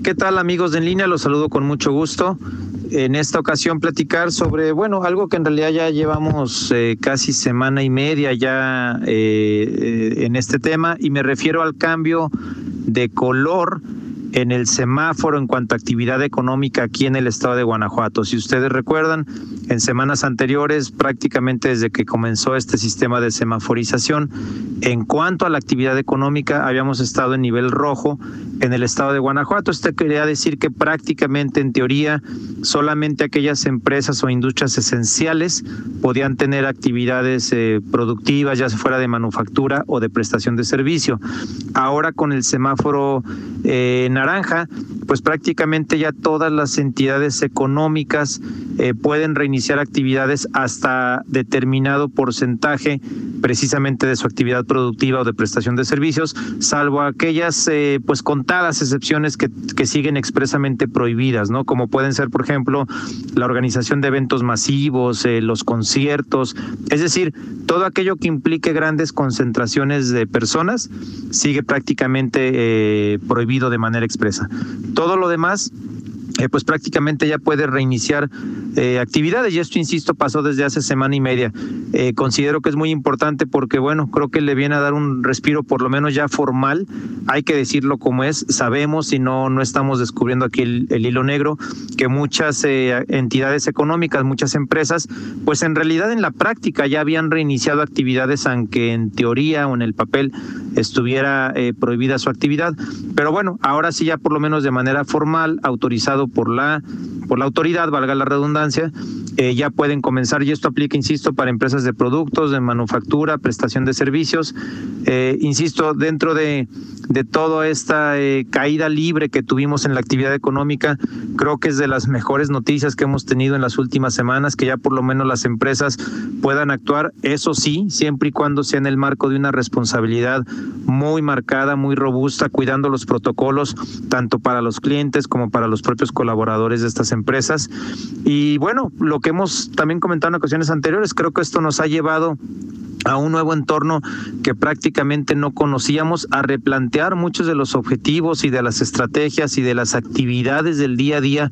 ¿Qué tal amigos de en línea? Los saludo con mucho gusto. En esta ocasión platicar sobre, bueno, algo que en realidad ya llevamos eh, casi semana y media ya eh, eh, en este tema y me refiero al cambio de color en el semáforo en cuanto a actividad económica aquí en el estado de Guanajuato. Si ustedes recuerdan, en semanas anteriores, prácticamente desde que comenzó este sistema de semaforización, en cuanto a la actividad económica, habíamos estado en nivel rojo en el estado de Guanajuato. Esto quería decir que prácticamente en teoría solamente aquellas empresas o industrias esenciales podían tener actividades eh, productivas, ya fuera de manufactura o de prestación de servicio. Ahora con el semáforo eh, naranja, pues prácticamente ya todas las entidades económicas eh, pueden reiniciar actividades hasta determinado porcentaje precisamente de su actividad productiva o de prestación de servicios, salvo aquellas eh, pues contadas excepciones que, siguen expresamente prohibidas, ¿no? Como pueden ser, por ejemplo, la organización de eventos masivos, eh, los conciertos, es decir, todo aquello que implique grandes concentraciones de personas sigue prácticamente prohibido de manera expresa. Todo lo demás eh, pues prácticamente ya puede reiniciar eh, actividades y esto, insisto, pasó desde hace semana y media. Eh, considero que es muy importante porque, bueno, creo que le viene a dar un respiro por lo menos ya formal, hay que decirlo como es, sabemos y no, no estamos descubriendo aquí el, el hilo negro, que muchas entidades económicas, muchas empresas, pues en realidad en la práctica ya habían reiniciado actividades, aunque en teoría o en el papel estuviera prohibida su actividad. Pero bueno, ahora sí ya por lo menos de manera formal, autorizado por la, por la autoridad, valga la redundancia, eh, ya pueden comenzar, y esto aplica, insisto, para empresas de productos, de manufactura, prestación de servicios. Eh, insisto, dentro de, de toda esta eh, caída libre que tuvimos en la actividad económica, creo que es de las mejores noticias que hemos tenido en las últimas semanas, que ya por lo menos las empresas puedan actuar, eso sí, siempre y cuando sea en el marco de una responsabilidad muy marcada, muy robusta, cuidando los protocolos, tanto para los clientes como para los propios colaboradores de estas empresas. Y bueno, lo que hemos también comentado en ocasiones anteriores, creo que esto nos ha llevado a un nuevo entorno que prácticamente no conocíamos, a replantear muchos de los objetivos y de las estrategias y de las actividades del día a día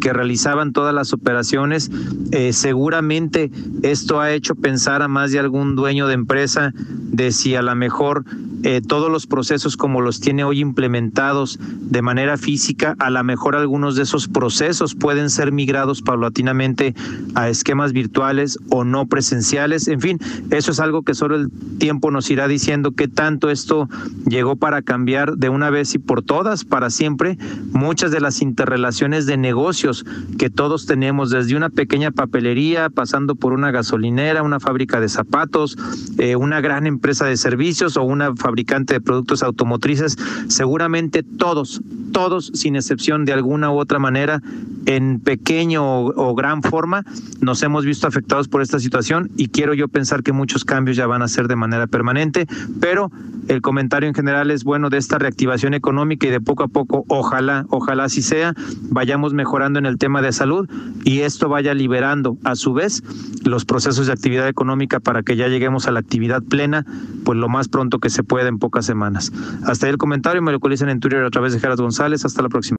que realizaban todas las operaciones. Eh, seguramente esto ha hecho pensar a más de algún dueño de empresa de si a lo mejor eh, todos los procesos como los tiene hoy implementados de manera física, a lo mejor algunos de esos procesos pueden ser migrados paulatinamente a esquemas virtuales o no presenciales. En fin, eso es algo que solo el tiempo nos irá diciendo qué tanto esto llegó para cambiar de una vez y por todas, para siempre, muchas de las interrelaciones de negocios que todos tenemos, desde una pequeña papelería, pasando por una gasolinera, una fábrica de zapatos, eh, una gran empresa de servicios o una fabricante de productos automotrices, seguramente todos, todos, sin excepción de alguna u otra manera, en pequeño o, gran forma, nos hemos visto afectados por esta situación y quiero yo pensar que muchos cambios ya van a ser de manera permanente, pero el comentario en general es bueno de esta reactivación económica y de poco a poco, ojalá, ojalá así sea, vayamos mejorando en el tema de salud y esto vaya liberando a su vez los procesos de actividad económica para que ya lleguemos a la actividad plena, pues lo más pronto que se pueda en pocas semanas. Hasta ahí el comentario, me lo localizan en Twitter a través de Gerard González. Hasta la próxima.